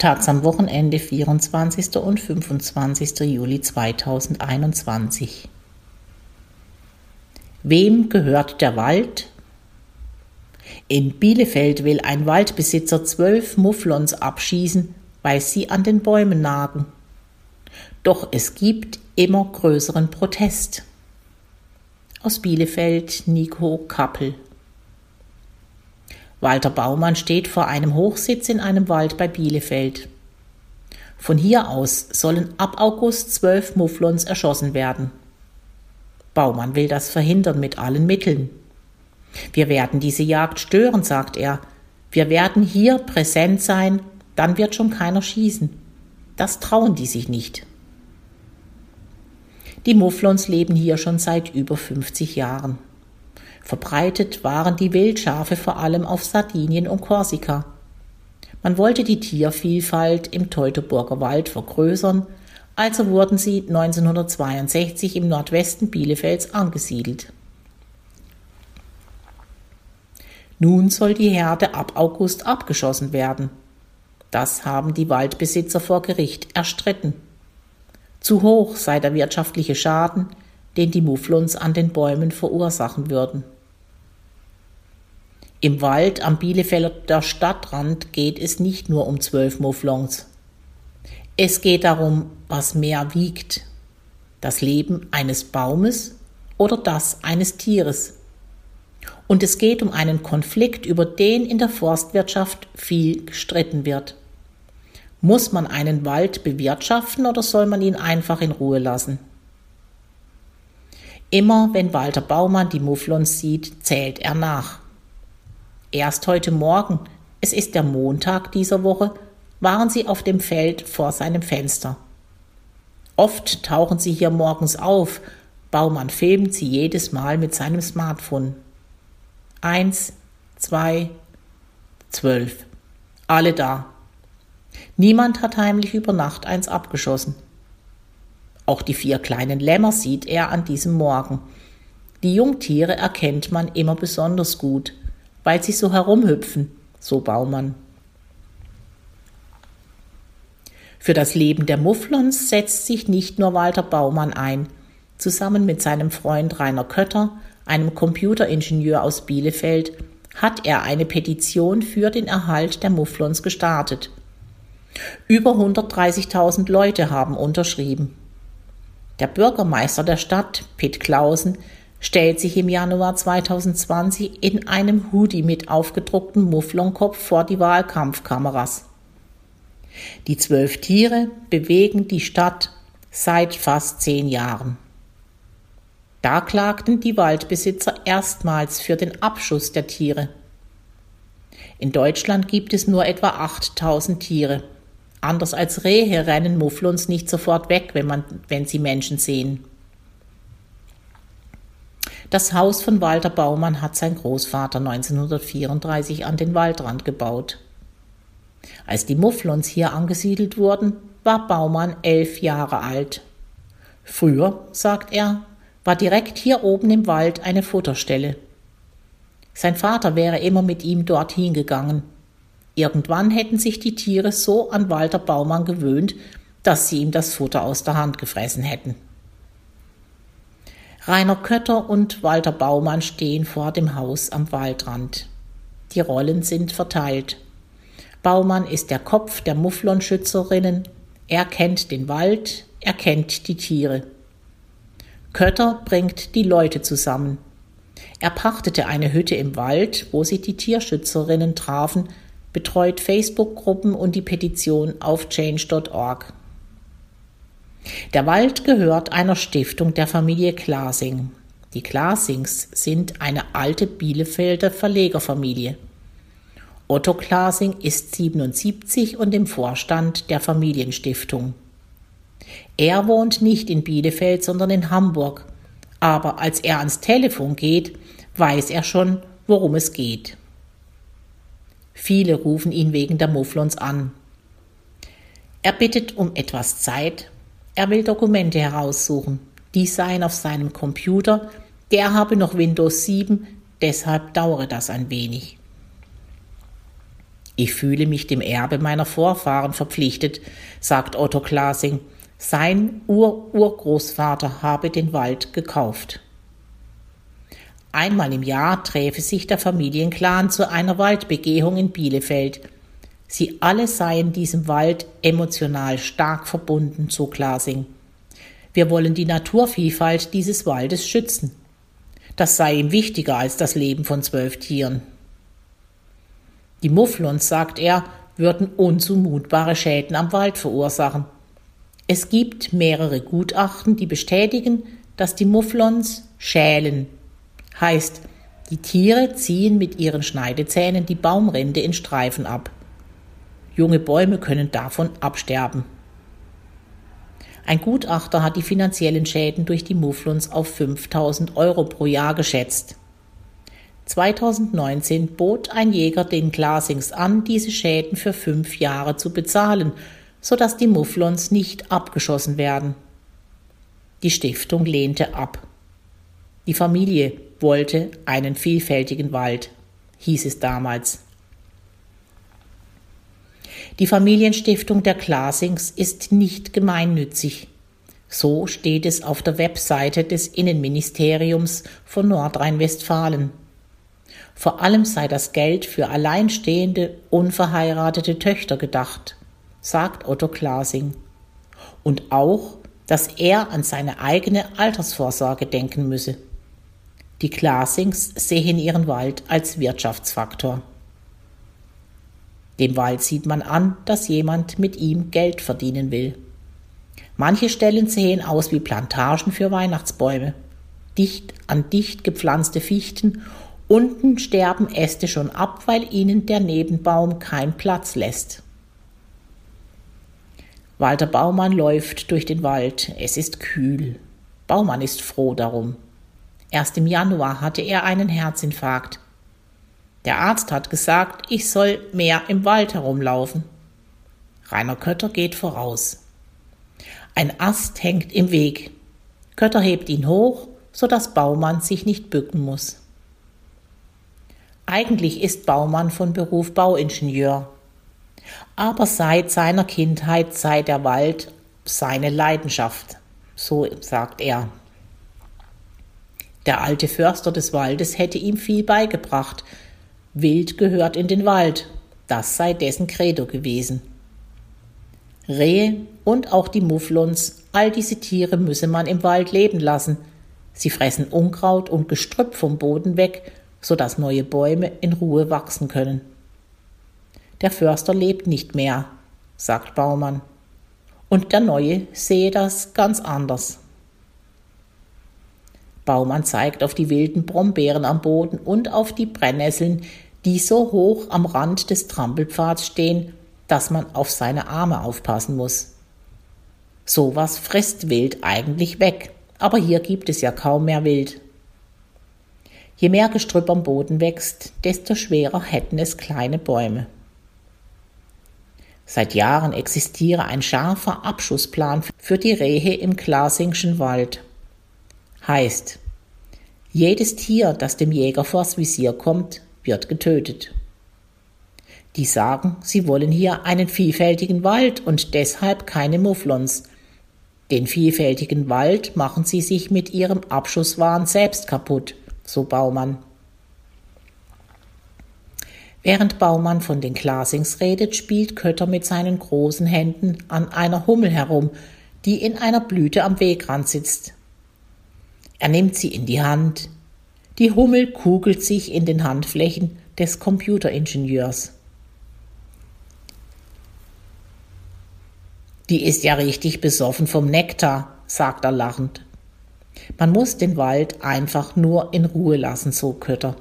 Tags am Wochenende 24. und 25. Juli 2021. Wem gehört der Wald? In Bielefeld will ein Waldbesitzer zwölf Mufflons abschießen, weil sie an den Bäumen nagen. Doch es gibt immer größeren Protest. Aus Bielefeld Nico Kappel. Walter Baumann steht vor einem Hochsitz in einem Wald bei Bielefeld. Von hier aus sollen ab August zwölf Mufflons erschossen werden. Baumann will das verhindern mit allen Mitteln. Wir werden diese Jagd stören, sagt er. Wir werden hier präsent sein, dann wird schon keiner schießen. Das trauen die sich nicht. Die Mufflons leben hier schon seit über 50 Jahren. Verbreitet waren die Wildschafe vor allem auf Sardinien und Korsika. Man wollte die Tiervielfalt im Teutoburger Wald vergrößern, also wurden sie 1962 im Nordwesten Bielefelds angesiedelt. Nun soll die Herde ab August abgeschossen werden. Das haben die Waldbesitzer vor Gericht erstritten. Zu hoch sei der wirtschaftliche Schaden, den die Mufflons an den Bäumen verursachen würden. Im Wald am Bielefelder Stadtrand geht es nicht nur um zwölf Mufflons. Es geht darum, was mehr wiegt. Das Leben eines Baumes oder das eines Tieres. Und es geht um einen Konflikt, über den in der Forstwirtschaft viel gestritten wird. Muss man einen Wald bewirtschaften oder soll man ihn einfach in Ruhe lassen? Immer wenn Walter Baumann die Mufflons sieht, zählt er nach. Erst heute Morgen, es ist der Montag dieser Woche, waren sie auf dem Feld vor seinem Fenster. Oft tauchen sie hier morgens auf, Baumann filmt sie jedes Mal mit seinem Smartphone. Eins, zwei, zwölf. Alle da. Niemand hat heimlich über Nacht eins abgeschossen. Auch die vier kleinen Lämmer sieht er an diesem Morgen. Die Jungtiere erkennt man immer besonders gut weil sie so herumhüpfen, so Baumann. Für das Leben der Mufflons setzt sich nicht nur Walter Baumann ein. Zusammen mit seinem Freund Rainer Kötter, einem Computeringenieur aus Bielefeld, hat er eine Petition für den Erhalt der Mufflons gestartet. Über 130.000 Leute haben unterschrieben. Der Bürgermeister der Stadt, Pitt Clausen, stellt sich im Januar 2020 in einem Hoodie mit aufgedrucktem Mufflonkopf vor die Wahlkampfkameras. Die zwölf Tiere bewegen die Stadt seit fast zehn Jahren. Da klagten die Waldbesitzer erstmals für den Abschuss der Tiere. In Deutschland gibt es nur etwa 8000 Tiere. Anders als Rehe rennen Mufflons nicht sofort weg, wenn, man, wenn sie Menschen sehen. Das Haus von Walter Baumann hat sein Großvater 1934 an den Waldrand gebaut. Als die Mufflons hier angesiedelt wurden, war Baumann elf Jahre alt. Früher, sagt er, war direkt hier oben im Wald eine Futterstelle. Sein Vater wäre immer mit ihm dorthin gegangen. Irgendwann hätten sich die Tiere so an Walter Baumann gewöhnt, dass sie ihm das Futter aus der Hand gefressen hätten. Rainer Kötter und Walter Baumann stehen vor dem Haus am Waldrand. Die Rollen sind verteilt. Baumann ist der Kopf der Mufflonschützerinnen. Er kennt den Wald, er kennt die Tiere. Kötter bringt die Leute zusammen. Er pachtete eine Hütte im Wald, wo sich die Tierschützerinnen trafen, betreut Facebook-Gruppen und die Petition auf change.org. Der Wald gehört einer Stiftung der Familie Klasing. Die Klasings sind eine alte Bielefelder Verlegerfamilie. Otto Klasing ist 77 und im Vorstand der Familienstiftung. Er wohnt nicht in Bielefeld, sondern in Hamburg. Aber als er ans Telefon geht, weiß er schon, worum es geht. Viele rufen ihn wegen der Mufflons an. Er bittet um etwas Zeit, er will Dokumente heraussuchen. Die seien auf seinem Computer. Der habe noch Windows 7, deshalb dauere das ein wenig. Ich fühle mich dem Erbe meiner Vorfahren verpflichtet, sagt Otto Klasing. Sein Ur-Urgroßvater habe den Wald gekauft. Einmal im Jahr träfe sich der Familienclan zu einer Waldbegehung in Bielefeld. Sie alle seien diesem Wald emotional stark verbunden, so Klasing. Wir wollen die Naturvielfalt dieses Waldes schützen. Das sei ihm wichtiger als das Leben von zwölf Tieren. Die Mufflons, sagt er, würden unzumutbare Schäden am Wald verursachen. Es gibt mehrere Gutachten, die bestätigen, dass die Mufflons schälen. Heißt, die Tiere ziehen mit ihren Schneidezähnen die Baumrinde in Streifen ab. Junge Bäume können davon absterben. Ein Gutachter hat die finanziellen Schäden durch die Mufflons auf 5000 Euro pro Jahr geschätzt. 2019 bot ein Jäger den Glasings an, diese Schäden für fünf Jahre zu bezahlen sodass die Mufflons nicht abgeschossen werden. Die Stiftung lehnte ab. Die Familie wollte einen vielfältigen Wald, hieß es damals. Die Familienstiftung der Klasings ist nicht gemeinnützig. So steht es auf der Webseite des Innenministeriums von Nordrhein-Westfalen. Vor allem sei das Geld für alleinstehende, unverheiratete Töchter gedacht sagt Otto Klasing. Und auch, dass er an seine eigene Altersvorsorge denken müsse. Die Klasings sehen ihren Wald als Wirtschaftsfaktor. Dem Wald sieht man an, dass jemand mit ihm Geld verdienen will. Manche Stellen sehen aus wie Plantagen für Weihnachtsbäume. Dicht an dicht gepflanzte Fichten, unten sterben Äste schon ab, weil ihnen der Nebenbaum keinen Platz lässt. Walter Baumann läuft durch den Wald. Es ist kühl. Baumann ist froh darum. Erst im Januar hatte er einen Herzinfarkt. Der Arzt hat gesagt, ich soll mehr im Wald herumlaufen. Rainer Kötter geht voraus. Ein Ast hängt im Weg. Kötter hebt ihn hoch, so dass Baumann sich nicht bücken muss. Eigentlich ist Baumann von Beruf Bauingenieur aber seit seiner Kindheit sei der Wald seine Leidenschaft, so sagt er. Der alte Förster des Waldes hätte ihm viel beigebracht. Wild gehört in den Wald, das sei dessen Credo gewesen. Rehe und auch die Mufflons, all diese Tiere müsse man im Wald leben lassen. Sie fressen Unkraut und Gestrüpp vom Boden weg, so dass neue Bäume in Ruhe wachsen können. Der Förster lebt nicht mehr, sagt Baumann. Und der Neue sehe das ganz anders. Baumann zeigt auf die wilden Brombeeren am Boden und auf die Brennnesseln, die so hoch am Rand des Trampelpfads stehen, dass man auf seine Arme aufpassen muss. Sowas frisst Wild eigentlich weg, aber hier gibt es ja kaum mehr Wild. Je mehr Gestrüpp am Boden wächst, desto schwerer hätten es kleine Bäume. Seit Jahren existiere ein scharfer Abschussplan für die Rehe im Glasingschen Wald. Heißt, jedes Tier, das dem Jäger vors Visier kommt, wird getötet. Die sagen, sie wollen hier einen vielfältigen Wald und deshalb keine Mufflons. Den vielfältigen Wald machen sie sich mit ihrem Abschusswahn selbst kaputt, so Baumann. Während Baumann von den Glasings redet, spielt Kötter mit seinen großen Händen an einer Hummel herum, die in einer Blüte am Wegrand sitzt. Er nimmt sie in die Hand. Die Hummel kugelt sich in den Handflächen des Computeringenieurs. Die ist ja richtig besoffen vom Nektar, sagt er lachend. Man muss den Wald einfach nur in Ruhe lassen, so Kötter.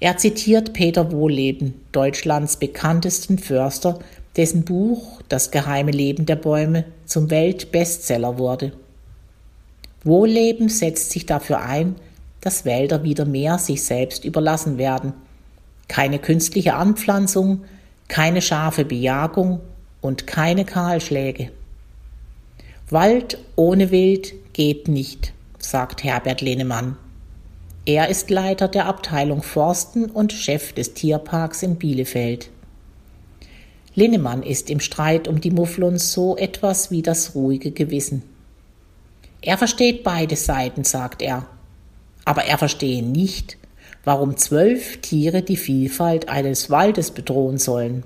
Er zitiert Peter Wohleben, Deutschlands bekanntesten Förster, dessen Buch Das geheime Leben der Bäume zum Weltbestseller wurde. Wohleben setzt sich dafür ein, dass Wälder wieder mehr sich selbst überlassen werden. Keine künstliche Anpflanzung, keine scharfe Bejagung und keine Kahlschläge. Wald ohne Wild geht nicht, sagt Herbert Lehnemann. Er ist Leiter der Abteilung Forsten und Chef des Tierparks in Bielefeld. Linnemann ist im Streit um die Mufflons so etwas wie das ruhige Gewissen. Er versteht beide Seiten, sagt er. Aber er verstehe nicht, warum zwölf Tiere die Vielfalt eines Waldes bedrohen sollen.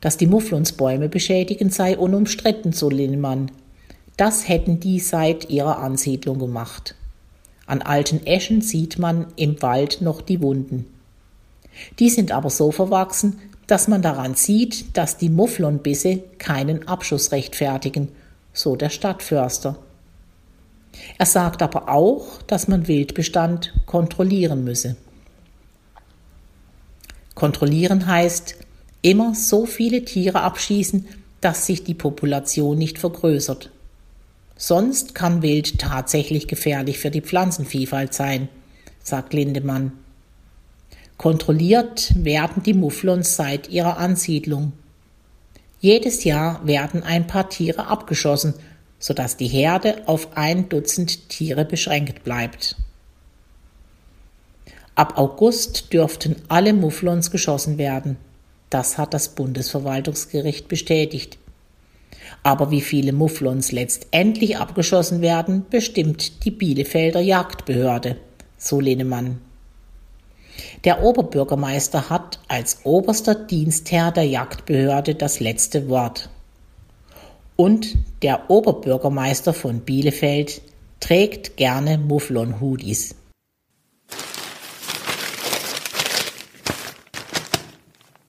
Dass die Mufflons Bäume beschädigen, sei unumstritten, so Linnemann. Das hätten die seit ihrer Ansiedlung gemacht. An alten Eschen sieht man im Wald noch die Wunden. Die sind aber so verwachsen, dass man daran sieht, dass die Mufflonbisse keinen Abschuss rechtfertigen, so der Stadtförster. Er sagt aber auch, dass man Wildbestand kontrollieren müsse. Kontrollieren heißt, immer so viele Tiere abschießen, dass sich die Population nicht vergrößert. Sonst kann Wild tatsächlich gefährlich für die Pflanzenvielfalt sein, sagt Lindemann. Kontrolliert werden die Mufflons seit ihrer Ansiedlung. Jedes Jahr werden ein paar Tiere abgeschossen, sodass die Herde auf ein Dutzend Tiere beschränkt bleibt. Ab August dürften alle Mufflons geschossen werden. Das hat das Bundesverwaltungsgericht bestätigt. Aber wie viele Mufflons letztendlich abgeschossen werden, bestimmt die Bielefelder Jagdbehörde, so Lehnemann. Der Oberbürgermeister hat als oberster Dienstherr der Jagdbehörde das letzte Wort. Und der Oberbürgermeister von Bielefeld trägt gerne Mufflon-Hoodies.